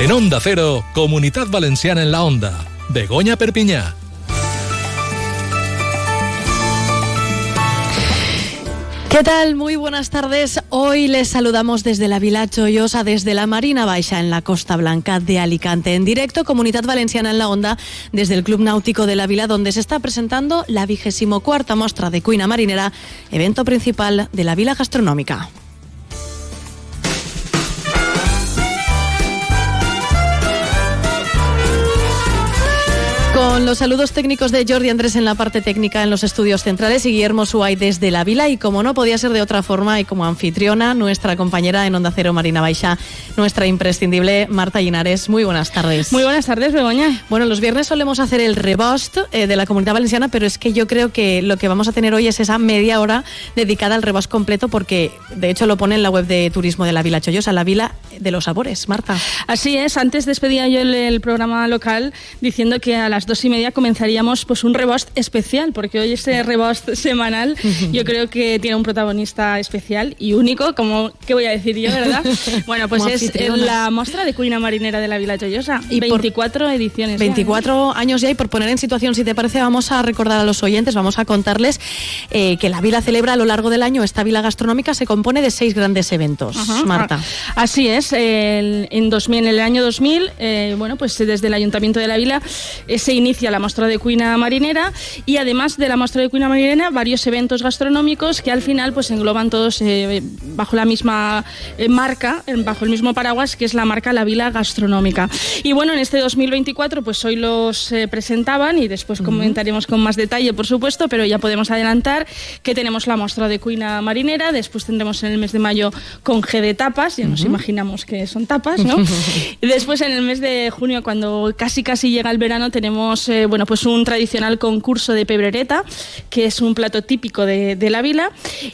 En Onda Cero, Comunidad Valenciana en la Onda. Begoña Perpiñá. ¿Qué tal? Muy buenas tardes. Hoy les saludamos desde la Vila Chollosa, desde la Marina Baixa, en la Costa Blanca de Alicante. En directo, Comunidad Valenciana en la Onda, desde el Club Náutico de la Vila, donde se está presentando la vigésimo cuarta muestra de cuina marinera, evento principal de la Vila Gastronómica. Con los saludos técnicos de Jordi Andrés en la parte técnica en los estudios centrales y Guillermo Suay desde la Vila. Y como no podía ser de otra forma, y como anfitriona, nuestra compañera en Onda Cero, Marina Baixa, nuestra imprescindible Marta Linares. Muy buenas tardes. Muy buenas tardes, Begoña. Bueno, los viernes solemos hacer el rebost eh, de la comunidad valenciana, pero es que yo creo que lo que vamos a tener hoy es esa media hora dedicada al rebost completo, porque de hecho lo pone en la web de turismo de la Vila Chollosa, la Vila de los Sabores. Marta. Así es, antes despedía yo el, el programa local diciendo que a las dos y media comenzaríamos pues un rebost especial, porque hoy este rebost semanal yo creo que tiene un protagonista especial y único, como, ¿qué voy a decir yo, verdad? Bueno, pues Como es la muestra de cuina marinera de la Vila Chollosa. Y por 24 ediciones. ya, ¿eh? 24 años ya y por poner en situación, si te parece, vamos a recordar a los oyentes, vamos a contarles eh, que la vila celebra a lo largo del año, esta vila gastronómica se compone de seis grandes eventos. Ajá. Marta. Ah, Así es, el- en, 2000, en el año 2000, eh, bueno, pues desde el Ayuntamiento de la Vila eh, se inicia la muestra de cuina marinera y además de la muestra de cuina marinera, varios eventos gastronómicos que al final pues engloban todos eh, bajo la misma eh, marca, bajo el mismo paraguas que es la marca La Vila Gastronómica. Y bueno, en este 2024 pues hoy los eh, presentaban y después comentaremos con más detalle, por supuesto, pero ya podemos adelantar que tenemos la muestra de cuina marinera, después tendremos en el mes de mayo con G de tapas, ya nos imaginamos que son tapas, ¿no? y después en el mes de junio, cuando casi casi llega el verano, tenemos eh, bueno, pues un tradicional concurso de pebrereta, que es un plato típico de, de la vila,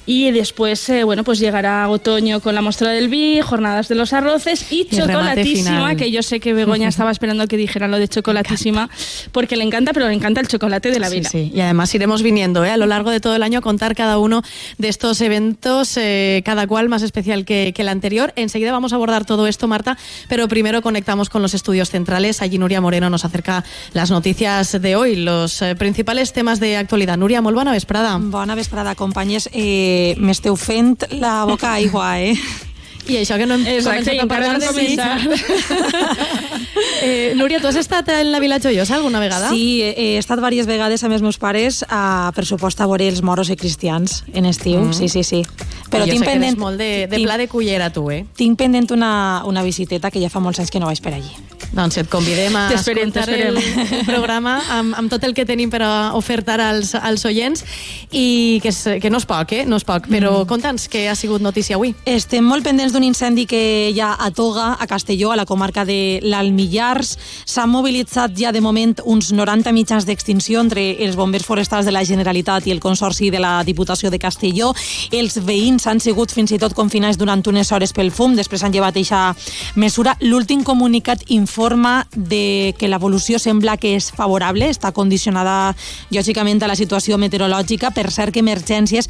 y después eh, bueno, pues llegará otoño con la muestra del vi, jornadas de los arroces y Y chocolatísima, que yo sé que Begoña estaba esperando que dijeran lo de chocolatísima, porque le encanta, pero le encanta el chocolate de la Sí, vila. sí. Y además iremos viniendo ¿eh? a lo largo de todo el año a contar cada uno de estos eventos, eh, cada cual más especial que, que el anterior. Enseguida vamos a abordar todo esto, Marta, pero primero conectamos con los estudios centrales. Allí Nuria Moreno nos acerca las noticias de hoy, los eh, principales temas de actualidad. Nuria, molt bona vesprada. Bona vesprada, companyes. Eh, M'esteu fent la boca aigua, eh? I això que no hem Exacte, començat a parlar de començar. eh, Núria, tu has estat en la Vila Joiosa alguna vegada? Sí, he, estat diverses vegades amb els meus pares a pressupost a veure els moros i cristians en estiu, sí, sí, sí. Però jo tinc sé que eres pendent, molt de, de tinc, pla de cullera, tu, eh? tinc pendent una, una visiteta que ja fa molts anys que no vaig per allí. Doncs et convidem a T'esperem, escoltar el, el programa amb, amb tot el que tenim per a ofertar als, als oients i que, és, que no és poc, eh? No és poc, però Mm. conta'ns què ha sigut notícia avui. Estem molt pendents d'un incendi que hi ha a Toga, a Castelló, a la comarca de l'Almillars. S'han mobilitzat ja de moment uns 90 mitjans d'extinció entre els bombers forestals de la Generalitat i el Consorci de la Diputació de Castelló. Els veïns han sigut fins i tot confinats durant unes hores pel fum, després han llevat aquesta mesura. L'últim comunicat informa de que l'evolució sembla que és favorable, està condicionada lògicament a la situació meteorològica. Per cert que emergències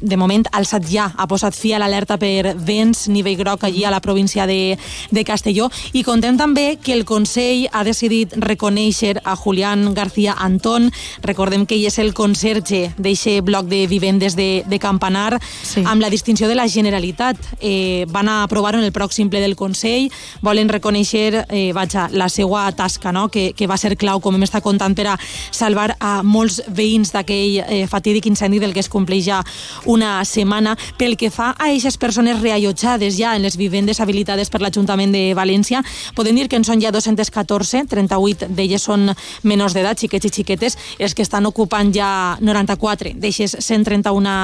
de moment alçat ja ha posat fi a l'alerta per vents nivell groc allí a la província de, de Castelló i contem també que el Consell ha decidit reconèixer a Julián García Antón recordem que ell és el conserge d'eixe bloc de vivendes de, de Campanar Sí. amb la distinció de la Generalitat eh, van a aprovar-ho en el pròxim ple del Consell volen reconèixer eh, vaja, la seva tasca no? que, que va ser clau com hem estat contant per a salvar a molts veïns d'aquell eh, fatídic incendi del que es compleix ja una setmana. Pel que fa a aquestes persones reallotjades ja en les vivendes habilitades per l'Ajuntament de València, podem dir que en són ja 214, 38 d'elles són menors d'edat, xiquets i xiquetes, els que estan ocupant ja 94 d'eixes 131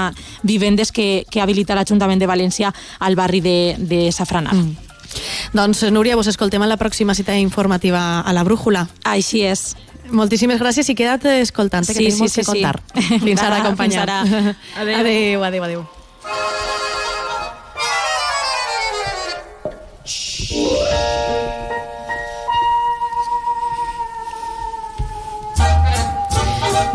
vivendes que, que habilita l'Ajuntament de València al barri de, de Safranar. Mm. Doncs, Núria, vos escoltem a la pròxima cita informativa a la Brújula. Així és. Moltíssimes gràcies i queda't escoltant, que Sí, tenim sí, molt sí, que sí. contar. Fins ara, Ara, companya. fins ara. Adéu. Adéu, adéu, adéu.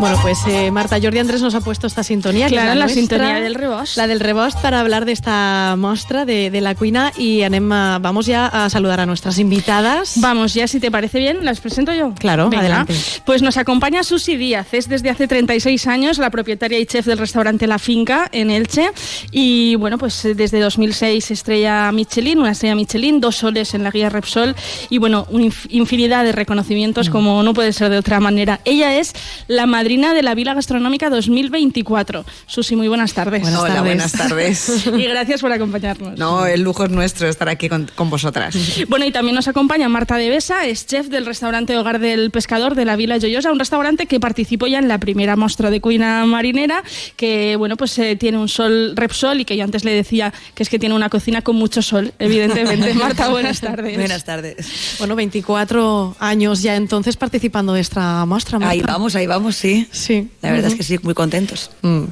Bueno, pues eh, Marta Jordi Andrés nos ha puesto esta sintonía. que Claro, es la nuestra, sintonía del rebost. La del rebost para hablar de esta muestra de, de la cuina y anem a- vamos ya a saludar a nuestras invitadas. Vamos, ya si te parece bien, las presento yo. Claro, adelante. Pues nos acompaña Susi Díaz, es desde hace 36 años la propietaria y chef del restaurante La Finca en Elche y bueno, pues eh, desde 2006 estrella Michelin, una estrella Michelin, dos soles en la guía Repsol y bueno, infinidad de Mm. reconocimientos como no puede ser de otra manera. Ella es la madrina de la Vila Gastronómica 2024. Susi, muy buenas tardes. Buenas Hola, tardes. buenas tardes. Y gracias por acompañarnos. No, el lujo es nuestro estar aquí con, con vosotras. Bueno, y también nos acompaña Marta de Besa, es chef del restaurante Hogar del Pescador de la Vila Joyosa, un restaurante que participó ya en la primera muestra de cuina marinera, que bueno, pues eh, tiene un sol Repsol y que yo antes le decía que es que tiene una cocina con mucho sol, evidentemente. Marta, buenas tardes. Buenas tardes. Bueno, 24 años ya entonces participando de esta muestra. Marta. Ahí vamos, ahí vamos, sí. Sí. La verdad es que sí, muy contentos. Mm.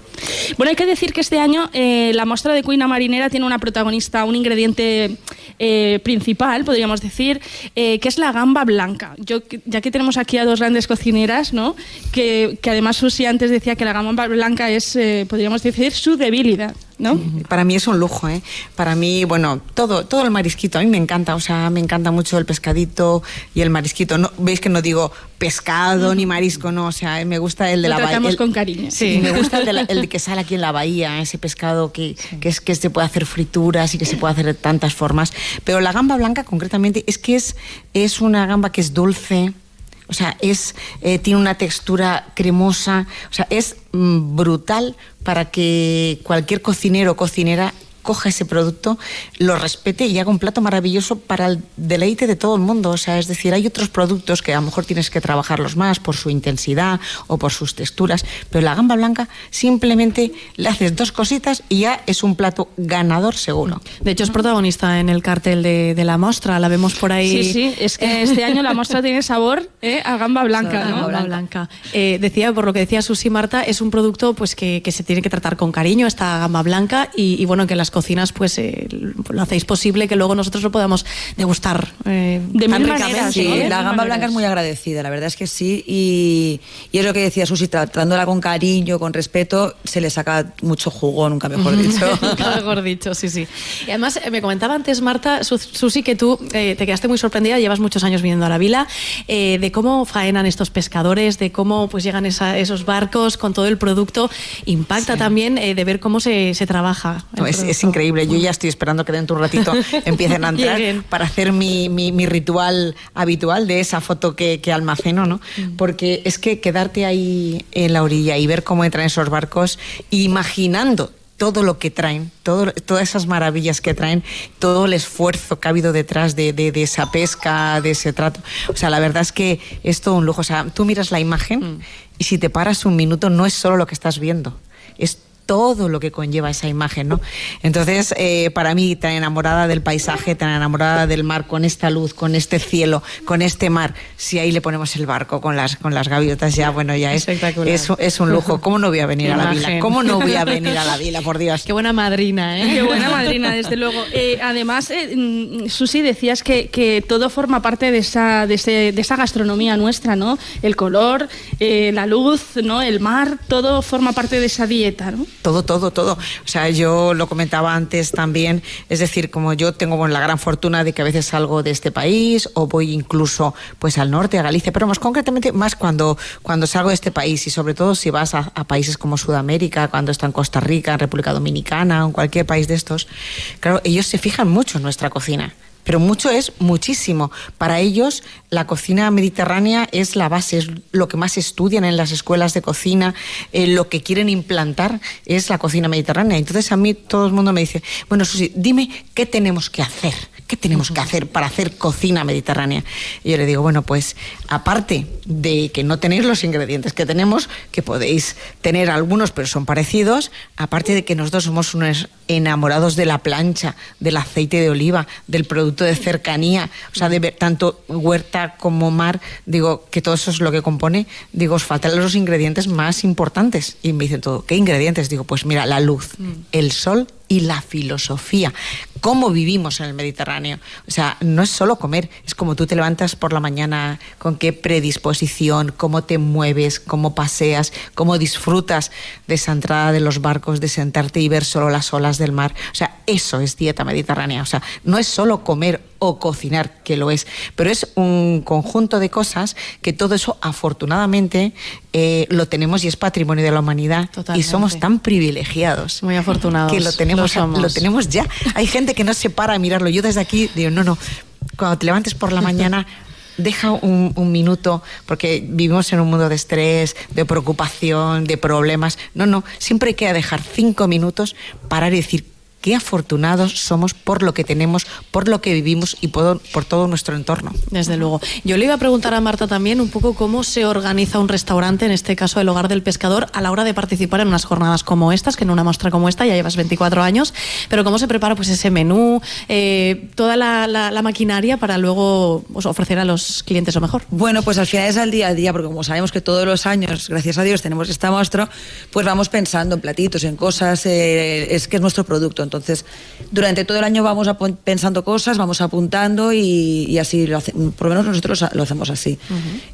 Bueno, hay que decir que este año eh, la muestra de cuina marinera tiene una protagonista, un ingrediente eh, principal, podríamos decir, eh, que es la gamba blanca. Yo, ya que tenemos aquí a dos grandes cocineras, ¿no? que, que además Susi antes decía que la gamba blanca es, podríamos decir, su debilidad. ¿No? Para mí es un lujo, ¿eh? Para mí, bueno, todo, todo el marisquito, a mí me encanta, o sea, me encanta mucho el pescadito y el marisquito. No, Veis que no digo pescado ni marisco, no, o sea, me gusta el de Lo la bahía. el- con cariño. Sí, me gusta el, de la- el que sale aquí en la bahía, ese pescado que, que es que se puede hacer frituras y que se puede hacer de tantas formas. Pero la gamba blanca, concretamente, es que es, es una gamba que es dulce. O sea, es, eh, tiene una textura cremosa, o sea, es mm, brutal para que cualquier cocinero o cocinera coja ese producto, lo respete y haga un plato maravilloso para el deleite de todo el mundo. O sea, es decir, hay otros productos que a lo mejor tienes que trabajarlos más por su intensidad o por sus texturas, pero la gamba blanca simplemente le haces dos cositas y ya es un plato ganador seguro. De hecho, es protagonista en el cartel de, de la muestra. La vemos por ahí. Sí, sí, es que este año la muestra tiene sabor ¿eh? a gamba blanca. La ¿no? gamba blanca. Eh, decía, por lo que decía Susi Marta, es un producto pues que, que se tiene que tratar con cariño, esta gamba blanca, y, y bueno, que las cocinas pues eh, lo hacéis posible que luego nosotros lo podamos degustar eh, De tan mil ricamente. maneras, Sí, ¿no? De la mil gamba maneras. blanca es muy agradecida, la verdad es que sí. Y, y es lo que decía Susi, tratándola con cariño, con respeto, se le saca mucho jugo, nunca mejor dicho. Nunca mejor dicho, sí, sí. Y además, eh, me comentaba antes, Marta, Su- Susi, que tú eh, te quedaste muy sorprendida, llevas muchos años viniendo a la vila, eh, de cómo faenan estos pescadores, de cómo pues llegan esa- esos barcos con todo el producto. Impacta también eh, de ver cómo se, se trabaja. No, es. Increíble. Yo ya estoy esperando que dentro de un ratito empiecen a entrar para hacer mi, mi- mi ritual habitual de esa foto que, que almaceno, ¿no? Porque es que quedarte ahí en la orilla y ver cómo entran esos barcos, imaginando todo lo que traen, todo, todas esas maravillas que traen, todo el esfuerzo que ha habido detrás de, de- de esa pesca, de ese trato. O sea, la verdad es que es todo un lujo. O sea, tú miras la imagen y si te paras un minuto no es solo lo que estás viendo, es todo lo que conlleva esa imagen, ¿no? Entonces, eh, para mí, tan enamorada del paisaje, tan enamorada del mar, con esta luz, con este cielo, con este mar, si ahí le ponemos el barco con las, con las gaviotas, ya, bueno, ya es, Espectacular. es, es un lujo. ¿Cómo no voy a venir a la Imagen. vila? ¿Cómo no voy a venir a la vila, por Dios? Qué buena madrina, ¿eh? Qué buena madrina, desde luego. Eh, además, eh, mm, Susi, decías que, que todo forma parte de esa, de, ese- de esa gastronomía nuestra, ¿no? El color, eh, la luz, ¿no? El mar, todo forma parte de esa dieta, ¿no? Todo, todo, todo. O sea, yo lo comentaba antes también, es decir, como yo tengo la gran fortuna de que a veces salgo de este país o voy incluso pues al norte, a Galicia, pero más concretamente más cuando, cuando salgo de este país y sobre todo si vas a, a países como Sudamérica, cuando está en Costa Rica, en República Dominicana o en cualquier país de estos, claro, ellos se fijan mucho en nuestra cocina. Pero mucho es muchísimo. Para ellos la cocina mediterránea es la base, es lo que más estudian en las escuelas de cocina, eh, lo que quieren implantar es la cocina mediterránea. Entonces a mí todo el mundo me dice, bueno Susi, dime qué tenemos que hacer, qué tenemos que hacer para hacer cocina mediterránea. Y yo le digo, bueno, pues aparte de que no tenéis los ingredientes que tenemos, que podéis tener algunos pero son parecidos, aparte de que nosotros somos unos enamorados de la plancha, del aceite de oliva, del producto de cercanía, o sea, de ver tanto huerta como mar, digo que todo eso es lo que compone, digo, os faltan los ingredientes más importantes. Y me dicen todo, ¿qué ingredientes? Digo, pues mira, la luz, el sol y la filosofía. cómo vivimos en el Mediterráneo. O sea, no es solo comer, es como tú te levantas por la mañana, con qué predisposición, cómo te mueves, cómo paseas, cómo disfrutas de esa entrada de los barcos, de sentarte y ver solo las olas del mar. O sea, eso es dieta mediterránea. O sea, no es solo comer o cocinar, que lo es, pero es un conjunto de cosas que todo eso afortunadamente eh, lo tenemos y es patrimonio de la humanidad Totalmente. y somos tan privilegiados Muy afortunados. que lo tenemos, Lo tenemos ya. Hay gente que no se para a mirarlo. Yo desde aquí digo, no, no, cuando te levantes por la mañana, deja un, un minuto, porque vivimos en un mundo de estrés, de preocupación, de problemas. No, no, siempre hay que dejar cinco minutos, parar y decir, qué afortunados somos por lo que tenemos, por lo que vivimos y por, por todo nuestro entorno. Desde luego. Yo le iba a preguntar a Marta también un poco cómo se organiza un restaurante, en este caso el Hogar del Pescador, a la hora de participar en unas jornadas como estas, que en una muestra como esta ya llevas 24 años, pero cómo se prepara pues ese menú, eh, toda la, la- la maquinaria para luego pues, ofrecer a los clientes lo mejor. Bueno, pues al final es al día a día, porque como sabemos que todos los años, gracias a Dios, tenemos esta muestra, pues vamos pensando en platitos, en cosas, eh, es que es nuestro producto. Entonces, durante todo el año vamos pensando cosas, vamos apuntando y, y así, lo hace- por lo menos nosotros lo hacemos así.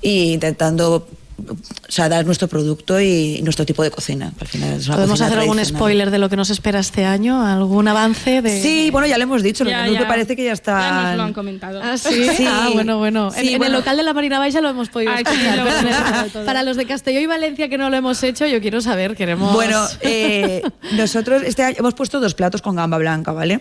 Y intentando o sea, dar nuestro producto y nuestro tipo de cocina. Al final es una ¿Podemos cocina hacer algún spoiler de lo que nos espera este año? ¿Algún avance de...? Sí, bueno, ya lo hemos dicho, Ya, ya. me parece que ya está. Ya nos lo han comentado. Ah, sí. Sí. Ah, bueno, bueno. Sí, en, el local de la Marina Baixa lo hemos podido Aquí escuchar, lo hemos el- todo. para los de Castelló y Valencia que no lo hemos hecho, yo quiero saber, queremos... Bueno, eh, nosotros este año hemos puesto dos platos con gamba blanca, ¿vale?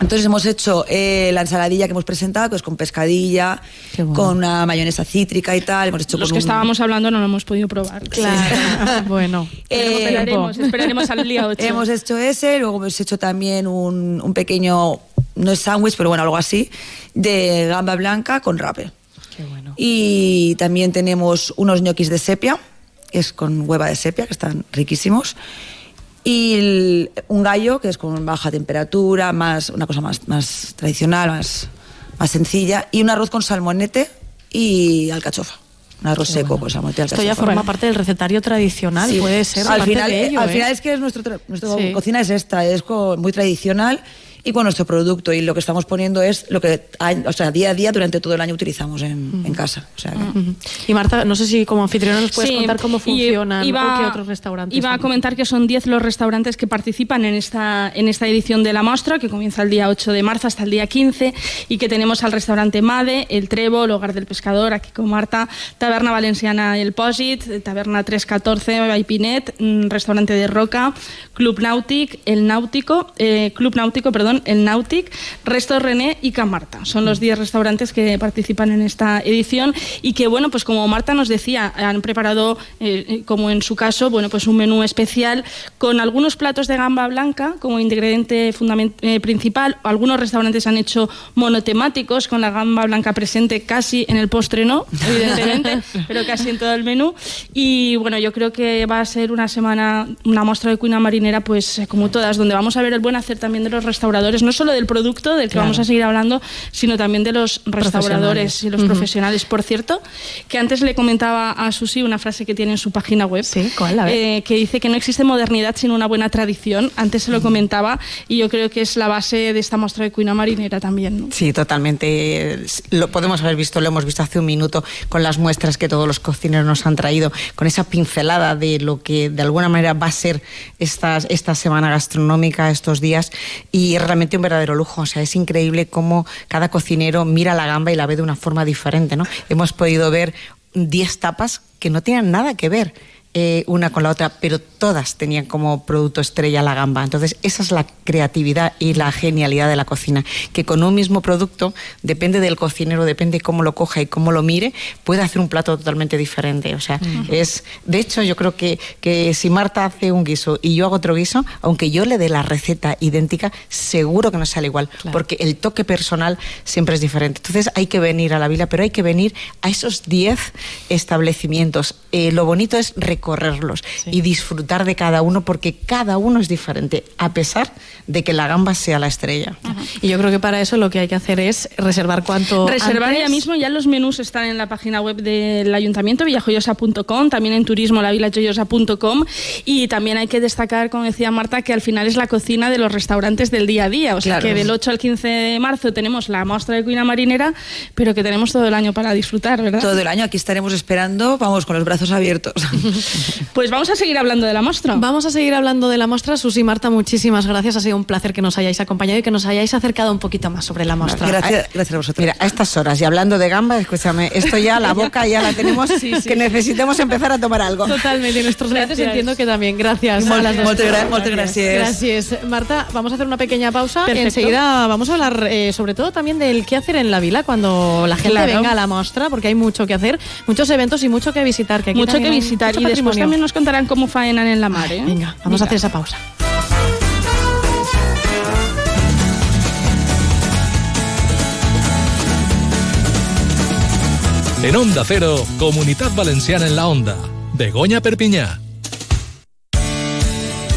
Entonces hemos hecho eh, la ensaladilla que hemos presentado, pues con pescadilla, bueno. con una mayonesa cítrica y tal. Hemos hecho Los con que un- estábamos hablando no lo hemos podido probar. Claro, bueno. Eh, esperaremos, esperaremos al día 8. Hemos hecho ese, luego hemos hecho también un, un pequeño, no es sándwich, pero bueno, algo así, de gamba blanca con rape. Qué bueno. Y también tenemos unos ñoquis de sepia, que es con hueva de sepia, que están riquísimos. Y el- un gallo, que es con baja temperatura, más, una cosa más, más tradicional, más, más sencilla. Y un arroz con salmonete y alcachofa. Un arroz seco con salmonete y Esto alcachofa. ya forma parte del recetario tradicional, Sí. puede ser al parte final, de ello, al ¿eh? final es que es nuestro, tra- nuestra Sí. cocina es esta, es muy tradicional y con nuestro producto y lo que estamos poniendo es lo que hay- o sea, día a día durante todo el año utilizamos en, en casa. O sea, que- Ujú. Y Marta, no sé si como anfitriona nos puedes Sí, contar cómo funcionan iba- o qué otros restaurantes. Iba a comentar que son 10 los restaurantes que participan en esta, en esta edición de la muestra, que comienza el día 8 de marzo hasta el día 15, y que tenemos al restaurante Made, El Trevo, el Hogar del Pescador, aquí con Marta, Taberna Valenciana El Pòsit, Taberna 314, Baipinet, mm, Restaurante de Roca, Club Náutic, El Náutico, eh, Club Náutico, perdón, El Náutic, Resto René y Can Marta. Son los 10 restaurantes que participan en esta edición y que, bueno, pues como Marta nos decía, han preparado, eh, como en su caso, bueno, pues un menú especial con algunos platos de gamba blanca como ingrediente eh, principal. Algunos restaurantes han hecho monotemáticos con la gamba blanca presente casi en el postre, no, evidentemente, pero casi en todo el menú. Y bueno, yo creo que va a ser una semana, una muestra de cuina marinera, pues como todas, donde vamos a ver el buen hacer también de los restauradores, no solo del producto del que Claro. vamos a seguir hablando, sino también de los restauradores y los Ujú. profesionales. Por cierto, que antes le comentaba a Susi una frase que tiene en su página web, Sí, ¿cuál? A ver. eh, que dice que no existe modernidad sin una buena tradición. Antes se lo comentaba y yo creo que es la base de esta muestra de cuina marinera también. ¿no? Sí, totalmente. Lo podemos haber visto, lo hemos visto hace un minuto con las muestras que todos los cocineros nos han traído, con esa pincelada de lo que de alguna manera va a ser esta, esta semana gastronómica, estos días, y realmente un verdadero lujo. O sea, es increíble cómo cada cocinero mira la gamba y la ve de una forma diferente. ¿no? Hemos podido ver 10 tapas que no tienen nada que ver eh, una con la otra, pero todas tenían como producto estrella la gamba. Entonces, esa es la creatividad y la genialidad de la cocina, que con un mismo producto, depende del cocinero, depende cómo lo coja y cómo lo mire, puede hacer un plato totalmente diferente. O sea, es, de hecho, yo creo que, que si Marta hace un guiso y yo hago otro guiso, aunque yo le dé la receta idéntica, seguro que no sale igual, Claro. porque el toque personal siempre es diferente. Entonces, hay que venir a la vila, pero hay que venir a esos 10 establecimientos. Eh, lo bonito es recorrerlos y disfrutar de cada uno porque cada uno es diferente, a pesar de que la gamba sea la estrella. Y yo creo que para eso lo que hay que hacer es reservar cuanto Reservar antes. ya mismo, ya los menús están en la página web del ayuntamiento, villajoyosa.com, también en turismo, la villajoyosa.com y también hay que destacar, como decía Marta, que al final es la cocina de los restaurantes del día a día, o sea Claro. que del 8 al 15 de marzo tenemos la muestra de cuina marinera, pero que tenemos todo el año para disfrutar, ¿verdad? Todo el año aquí estaremos esperando, vamos, con los brazos abiertos. Pues vamos a seguir hablando de la muestra. Vamos a seguir hablando de la muestra. Susi y Marta, muchísimas gracias. Ha sido un placer que nos hayáis acompañado y que nos hayáis acercado un poquito más sobre la muestra. Gracias, gracias a vosotros. Mira, a estas horas y hablando de gamba, escúchame, esto ya, la boca ya la tenemos, que necesitemos empezar a tomar algo. Totalmente, y nuestros Gracias. entiendo que también. Gracias. Mol- a las dos. moltes gra- moltes gràcies. Gracias. Marta, vamos a hacer una pequeña pausa. Perfecto. Enseguida vamos a hablar eh, sobre todo también del qué hacer en la vila cuando la gente Claro. venga a la muestra, porque hay mucho que hacer, muchos eventos y mucho que visitar. Que aquí mucho que visitar mucho y después patrimonio. también nos contarán cómo faenan en la mar. ¿eh? Venga, vamos a hacer esa pausa. En Onda Cero, Comunidad Valenciana en la Onda. Begoña Perpiñá.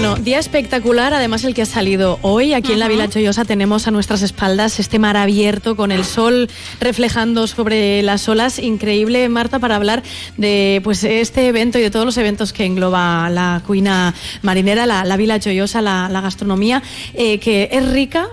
Bueno, día espectacular, además el que ha salido hoy. Aquí en la Vila Chollosa tenemos a nuestras espaldas este mar abierto con el sol reflejando sobre las olas. Increíble, Marta, para hablar de pues este evento y de todos los eventos que engloba la cuina marinera, la, la Vila Chollosa, la, la gastronomía, eh, que es rica.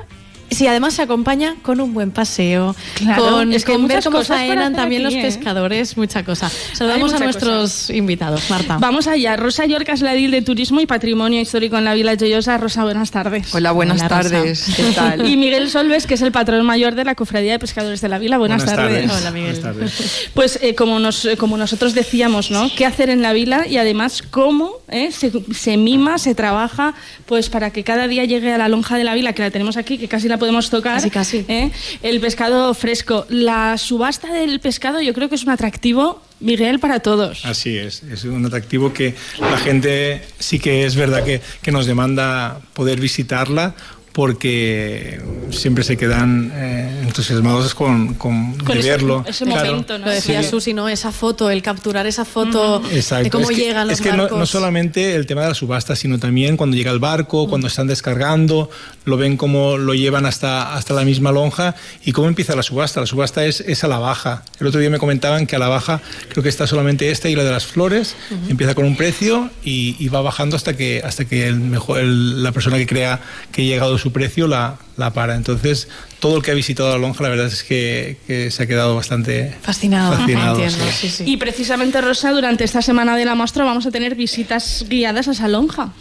Si además se acompaña con un buen paseo, Claro, con, es que con ver muchas cómo faenan también aquí, los ¿eh? pescadores, mucha cosa. Saludamos a mucha nuestros invitados, Marta. Vamos allá. Rosa Yorca es la edil de Turismo y Patrimonio Histórico en la Vila Joyosa. Rosa, buenas tardes. Hola, buenas Hola, tardes. ¿Qué tal? Y Miguel Solves, que es el patrón mayor de la Cofradía de Pescadores de la Vila. Buenas, tardes. Hola, Miguel. Buenas tardes. Pues eh, como, nos, eh, como nosotros decíamos, ¿no? ¿Qué hacer en la vila y además cómo eh, se, se mima, se trabaja, pues para que cada día llegue a la lonja de la vila, que la tenemos aquí, que casi la podemos tocar. Casi, casi. ¿eh? El pescado fresco. La subasta del pescado yo creo que es un atractivo, Miguel, para todos. Así es, es un atractivo que la gente sí que es verdad que, que nos demanda poder visitarla porque siempre se quedan eh, entusiasmados con, con, Con de ese- verlo. ese momento, ¿no? Lo decía Sí. Susi, ¿no? Esa foto, el capturar esa foto Exacto. de cómo es que, llegan los es que no- barcos. No, solamente el tema de la subasta, sino también cuando llega el barco, cuando están descargando, lo ven cómo lo llevan hasta, hasta la misma lonja y cómo empieza la subasta. La subasta es, es a la baja. El otro día me comentaban que a la baja creo que está solamente esta y la de las flores. Empieza con un precio y, y va bajando hasta que, hasta que el mejor, el- la persona que crea que ha llegado su precio la, la para. Entonces, todo el que ha visitado la lonja, la verdad es que, que se ha quedado bastante Fascinado, fascinado, entiendo. sí. Sí, sí. Y precisamente, Rosa, durante esta semana de la muestra vamos a tener visitas guiadas a esa lonja.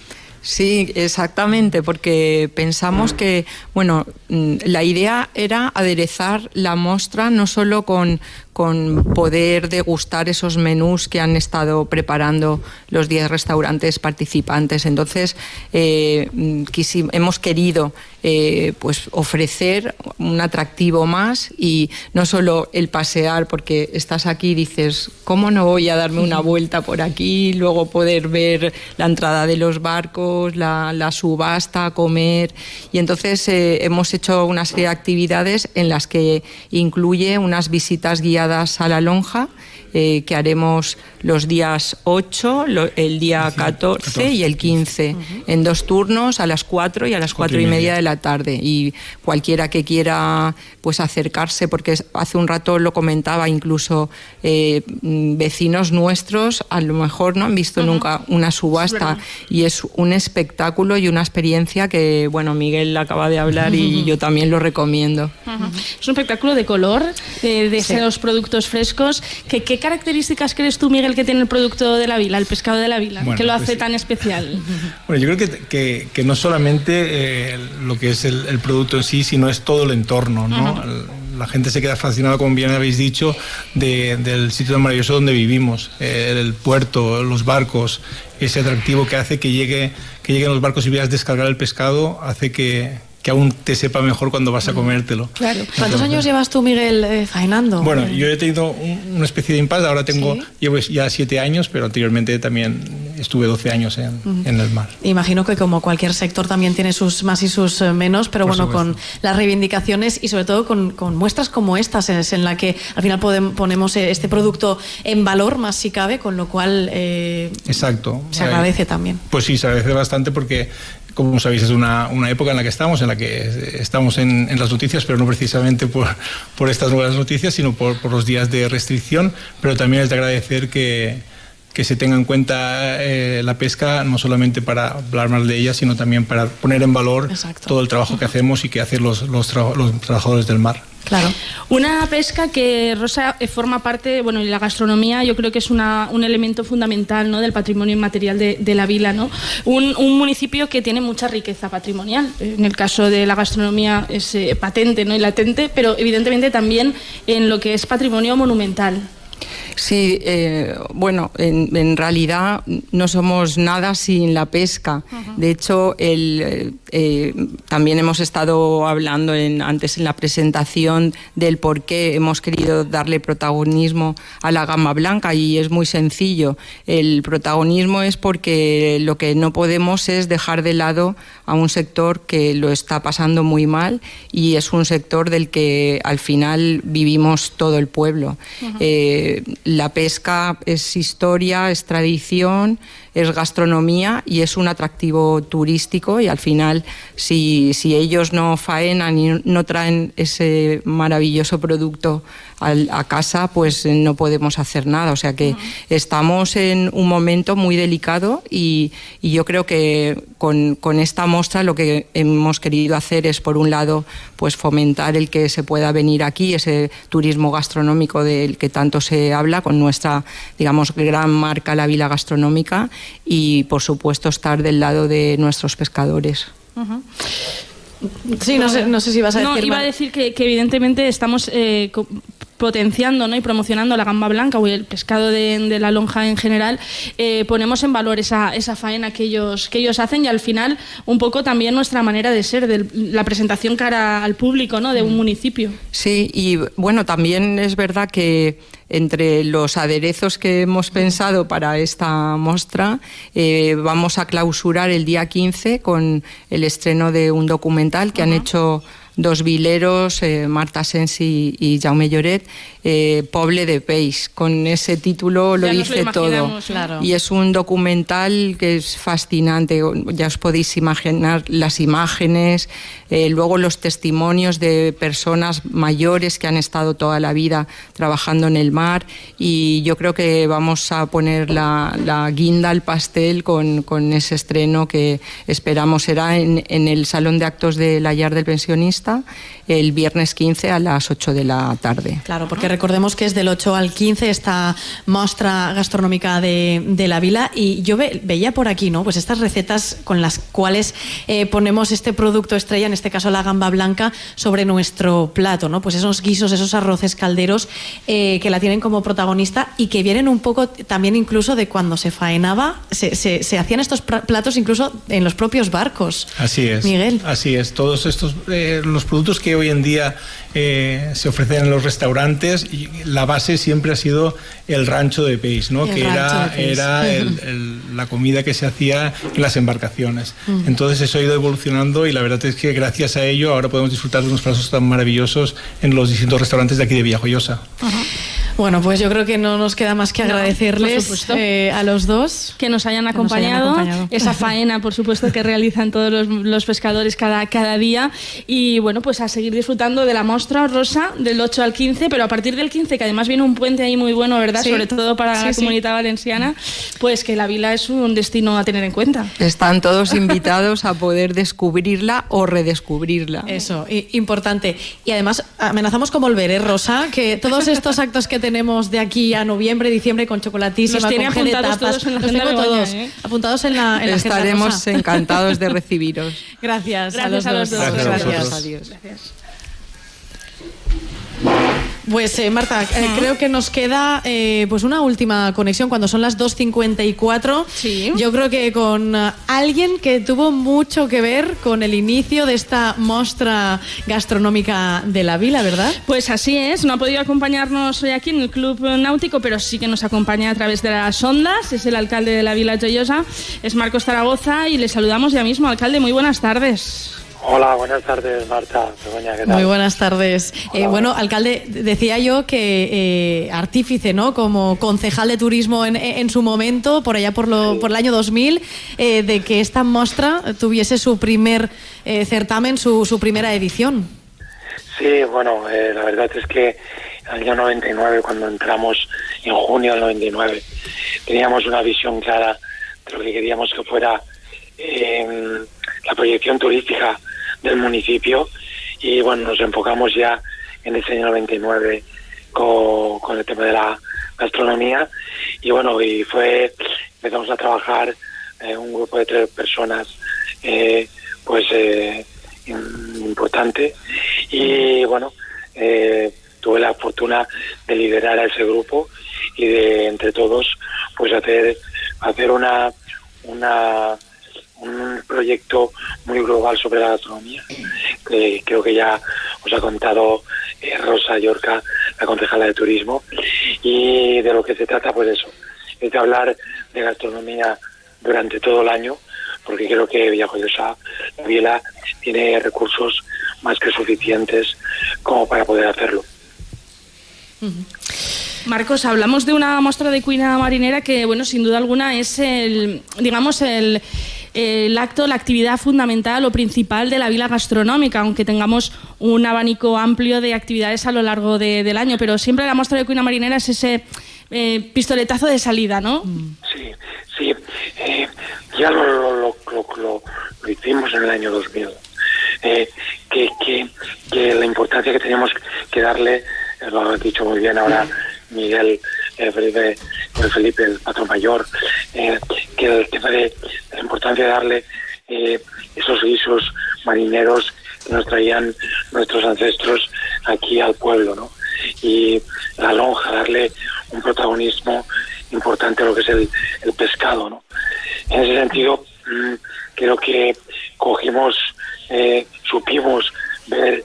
Sí, exactamente, porque pensamos que, bueno, mm, la idea era aderezar la muestra no solo con, con poder degustar esos menús que han estado preparando los 10 restaurantes participantes. Entonces, eh, hemos querido eh, pues ofrecer un atractivo más y no solo el pasear, porque estás aquí y dices, ¿cómo no voy a darme una vuelta por aquí? Luego poder ver la entrada de los barcos, la, la subasta, comer. Y entonces eh, hemos hecho una serie de actividades en las que incluye unas visitas guiadas a la lonja. Eh, que haremos los días 8, lo- el día 14 y el 15, en dos turnos, a las 4 y a las 4 y media de la tarde. Y cualquiera que quiera pues acercarse, porque es- hace un rato lo comentaba, incluso eh, vecinos nuestros a lo mejor no han visto nunca una subasta y es un espectáculo y una experiencia que, bueno, Miguel acaba de hablar y yo también lo recomiendo. Es un espectáculo de color, de, de esos productos frescos. ¿Qué, ¿Qué características crees tú, Miguel, que tiene el producto de la vila, el pescado de la vila, Bueno, que lo pues hace tan especial? Bueno, yo creo que, que, que no solamente eh, lo que es el, el producto en sí, sino es todo el entorno, ¿no? La gente se queda fascinada, como bien habéis dicho, de, del sitio tan maravilloso donde vivimos, eh, el puerto, los barcos, ese atractivo que hace que, llegue, que lleguen los barcos y veas descargar el pescado, hace que, que aún te sepa mejor cuando vas a Mm. comértelo. Claro. ¿Cuántos años llevas tú, Miguel, eh, faenando? Bueno, yo he tenido un- una especie de impasse, ahora tengo, Sí. llevo ya siete años, pero anteriormente también estuve 12 años en, en el mar. Imagino que como cualquier sector también tiene sus más y sus eh, menos, pero Por bueno, con las reivindicaciones y sobre todo con, con muestras como estas, es en la que al final podem- ponemos eh, este producto en valor más si cabe, con lo cual eh, Exacto. se Eh, agradece también. Pues sí, se agradece bastante porque, como sabéis, es una, una época en la que estamos, en la que estamos en, en las noticias, pero no precisamente por, por estas nuevas noticias, sino por, por los días de restricción, pero también es de agradecer que, que se tenga en cuenta eh, la pesca, no solamente para hablar más de ella, sino también para poner en valor Exacto. todo el trabajo que hacemos y que hacen los, los, tra- los trabajadores del mar. Claro. Una pesca que, Rosa, eh, forma parte, bueno, y la gastronomía yo creo que es una- un elemento fundamental ¿no? del patrimonio inmaterial de, la vila, ¿no? Un, un municipio que tiene mucha riqueza patrimonial. En el caso de la gastronomía es eh, patente ¿no? y latente, pero evidentemente también en lo que es patrimonio monumental. Sí, eh, bueno, en, en realidad no somos nada sin la pesca. De hecho, el, eh, eh, también hemos estado hablando en- antes en la presentación del por qué hemos querido darle protagonismo a la gama blanca y es muy sencillo. El protagonismo es porque lo que no podemos es dejar de lado a un sector que lo está pasando muy mal y es un sector del que al final vivimos todo el pueblo. Eh, la pesca es historia, es tradición, es gastronomía y es un atractivo turístico y al final si, si ellos no faenan y no traen ese maravilloso producto al- a casa, pues eh, no podemos hacer nada. O sea que estamos en un momento muy delicado y, y yo creo que con, con esta muestra lo que hemos querido hacer es, por un lado, pues fomentar el que se pueda venir aquí, ese turismo gastronómico del que tanto se habla, con nuestra, digamos, gran marca La Vila Gastronómica y, por supuesto, estar del lado de nuestros pescadores. Sí, no sé, no sé si vas a No, decir... iba a decir que, que evidentemente estamos eh, potenciando ¿no? y promocionando la gamba blanca o el pescado de, de la lonja en general, eh, ponemos en valor esa, esa faena que ellos, que ellos hacen y al final un poco también nuestra manera de ser, de la presentación cara al público ¿no? de un municipio. Sí, y bueno, también es verdad que entre los aderezos que hemos pensado para esta muestra, eh, vamos a clausurar el día 15 con el estreno de un documental que han hecho dos vileros, eh, Marta Sensi y Jaume Lloret, eh, Poble de Peix. Con ese título lo Ya nos lo dice todo. Claro. Y es un documental que es fascinante. Ya os podéis imaginar las imágenes, eh, luego los testimonios de personas mayores que han estado toda la vida trabajando en el mar. Y yo creo que vamos a poner la, la guinda al pastel con, con ese estreno que esperamos será en, en el Salón de Actos de la Yar del Pensionista el viernes 15 a las 8 de la tarde. Claro, porque recordemos que es del 8 al 15 esta muestra gastronómica de, de la vila y yo ve- veía por aquí, ¿no? Pues estas recetas con las cuales eh, ponemos este producto estrella, en este caso la gamba blanca, sobre nuestro plato, ¿no? Pues esos guisos, esos arroces calderos eh, que la tienen como protagonista y que vienen un poco también incluso de cuando se faenaba, se, se- se hacían estos platos incluso en los propios barcos. Así es. Miguel. Así es. Todos estos eh, los productos que hoy en día eh, se ofrecen en los restaurantes, y la base siempre ha sido el rancho de peix, ¿no? El que era, era el- el- la comida que se hacía en las embarcaciones. Mm. Entonces eso ha ido evolucionando y la verdad es que gracias a ello ahora podemos disfrutar de unos platos tan maravillosos en los distintos restaurantes de aquí de Villajoyosa. Bueno, pues yo creo que no nos queda más que No, agradecerles eh, a los dos. que nos hayan Que nos hayan acompañado, acompañado. esa faena, por supuesto, que realizan todos los, los pescadores cada, cada día. Y bueno, pues a seguir disfrutando de la muestra rosa del 8 al 15, pero a partir del 15, que además viene un puente ahí muy bueno, ¿verdad? Sí. Sobre todo para Sí, la sí. comunidad valenciana, pues que la vila es un destino a tener en cuenta. Están todos invitados a poder descubrirla o redescubrirla. Eso, i- importante. Y además amenazamos con volver, ¿eh, Rosa? Que todos estos actos que tenemos de aquí a noviembre, diciembre, con chocolatísima, Los tiene con apuntados tapas, todos en la los agenda tengo de Begoña, todos ¿eh? apuntados en la, en la agenda, Estaremos Rosa. encantados de recibiros. Gracias, a Gracias los a los dos. dos. Gracias a Gracias. vosotros. Adiós. Pues eh, Marta, eh, creo que nos queda eh, pues una última conexión cuando son las 2.54. Sí. Yo creo que con eh, alguien que tuvo mucho que ver con el inicio de esta muestra gastronómica de la vila, ¿verdad? Pues así es, no ha podido acompañarnos hoy aquí en el Club Náutico, pero sí que nos acompaña a través de las ondas. Es el alcalde de la Vila Joyosa, es Marcos Zaragoza, y le saludamos ya mismo. Alcalde, muy buenas tardes. Hola, buenas tardes, Marta. Begoña, ¿qué tal? Muy buenas tardes. Eh, bueno, alcalde, decía yo que eh, artífice, ¿no? Como concejal de turismo en, en su momento, por allá por, lo, por el año 2000, eh, de que esta muestra tuviese su primer eh, certamen, su, su primera edición. Sí, bueno, eh, la verdad es que en el año 99, cuando entramos en junio del 99, teníamos una visión clara de lo que queríamos que fuera la proyección turística del municipio y bueno, nos enfocamos ya en ese año 99 con, con el tema de la gastronomía. Y bueno, y fue, empezamos a trabajar eh, un grupo de tres personas eh, pues eh, im- importante. Y bueno, tuve la fortuna de liderar a ese grupo y de entre todos pues hacer hacer una una un proyecto muy global sobre la gastronomía que creo que ya os ha contado eh, Rosa Yorca, la concejala de turismo y de lo que se trata pues eso es de hablar de gastronomía durante todo el año porque creo que Villajoyosa, la Viela, tiene recursos más que suficientes como para poder hacerlo. Marcos, hablamos de una muestra de cuina marinera que, bueno, sin duda alguna es el, digamos, el, el acto, la actividad fundamental o principal de la vila gastronómica, aunque tengamos un abanico amplio de actividades a lo largo de- del año, pero siempre la muestra de cuina marinera es ese eh, pistoletazo de salida, ¿no? Sí, sí. eh, ya lo, lo, lo, lo- hicimos en el año 2000. Eh, que, que, que la importancia que teníamos que darle, eh, lo ha dicho muy bien ahora Miguel eh, Felipe, el patrón mayor, eh, que el tema de la importancia de darle eh, esos guisos marineros que nos traían nuestros ancestros aquí al pueblo, ¿no? Y la lonja, darle un protagonismo importante a lo que es el, pescado, ¿no? En ese sentido, mm, creo que cogimos, eh, supimos ver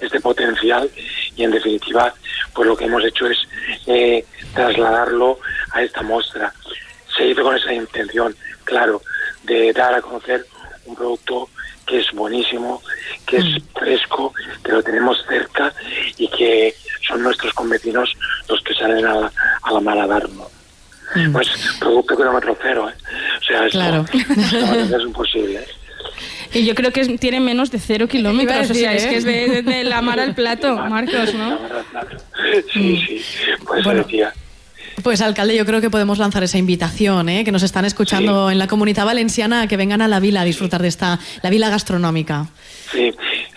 este potencial y en definitiva, pues lo que hemos hecho es eh, trasladarlo a esta muestra. Se hizo con esa intención, claro, de dar a conocer un producto que es buenísimo, que es fresco, que lo tenemos cerca y que son nuestros convecinos los que salen a la, a la mar a darnos. Pues producto kilómetro cero, ¿eh? O sea, esto, Claro. esto es imposible. ¿eh? Y yo creo que es- tiene menos de cero kilómetros, o sea, es que es de, de- de la mar al plato, Marcos, ¿no? Sí, sí, por eso Bueno. decía. Pues alcalde, yo creo que podemos lanzar esa invitación, ¿eh? que nos están escuchando en la comunidad valenciana, a que vengan a la vila a disfrutar de esta, la vila gastronómica. Sí,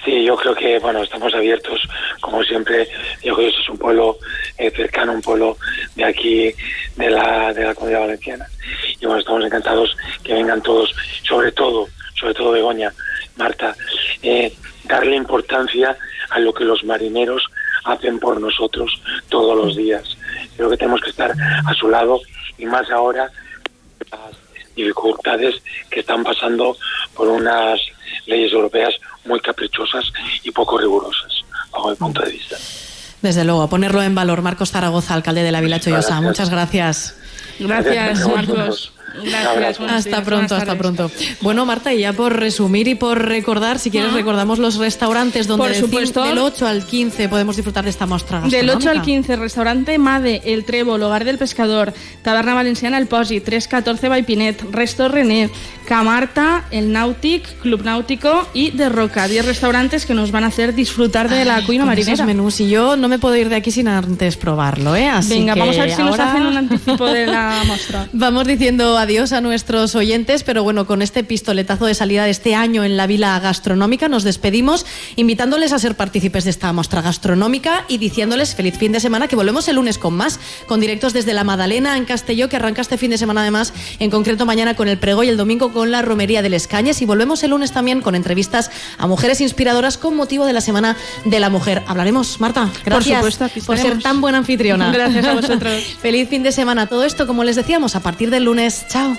sí, yo creo que bueno estamos abiertos, como siempre. Yo creo que es un pueblo eh, cercano, un pueblo de aquí, de la, de la comunidad valenciana. Y bueno, estamos encantados que vengan todos, sobre todo, sobre todo Begoña, Marta, eh, darle importancia a lo que los marineros hacen por nosotros todos los días. Creo que tenemos que estar a su lado y más ahora las dificultades que están pasando por unas leyes europeas muy caprichosas y poco rigurosas, bajo mi punto de vista. Desde luego, a ponerlo en valor. Marcos Zaragoza, alcalde de la Vila. Gracias. Muchas gracias. Gracias. Marcos. Gracias. Hasta pronto, hasta tardes. pronto. Bueno, Marta, y ya por resumir y por recordar, si quieres, recordamos los restaurantes donde Por del supuesto. del 8 al 15 podemos disfrutar de esta muestra Del 8 al gastronómica. 15, restaurante Made, El Trébol, Hogar del Pescador, Taberna Valenciana El Posi, 314 Baipinet, Resto René, Camarta, El Nautic, Club Náutico y De Roca. 10 restaurantes que nos van a hacer disfrutar de la cuina Con esos marinera. menús y yo no me puedo ir de aquí sin antes probarlo, ¿eh? Así Venga, que vamos a ver si nos hacen un anticipo de la muestra. Vamos diciendo adiós a nuestros oyentes, pero bueno, con este pistoletazo de salida de este año en la Vila Gastronómica nos despedimos, invitándoles a ser partícipes de esta muestra gastronómica y diciéndoles feliz fin de semana, que volvemos el lunes con más, con directos desde la Madalena en Castelló, que arranca este fin de semana además, en concreto mañana con el Prego y el domingo con la Romería del Escañes, y volvemos el lunes también con entrevistas a mujeres inspiradoras con motivo de la Semana de la Mujer. Hablaremos, Marta, gracias por, supuesto, por ser tan buena anfitriona. Gracias a vosotros. feliz fin de semana. Todo esto, como les decíamos, a partir del lunes. Chao.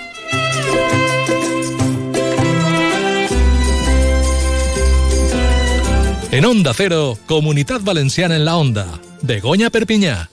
En Onda Cero, Comunidad Valenciana en la Onda. Begoña Perpiñá.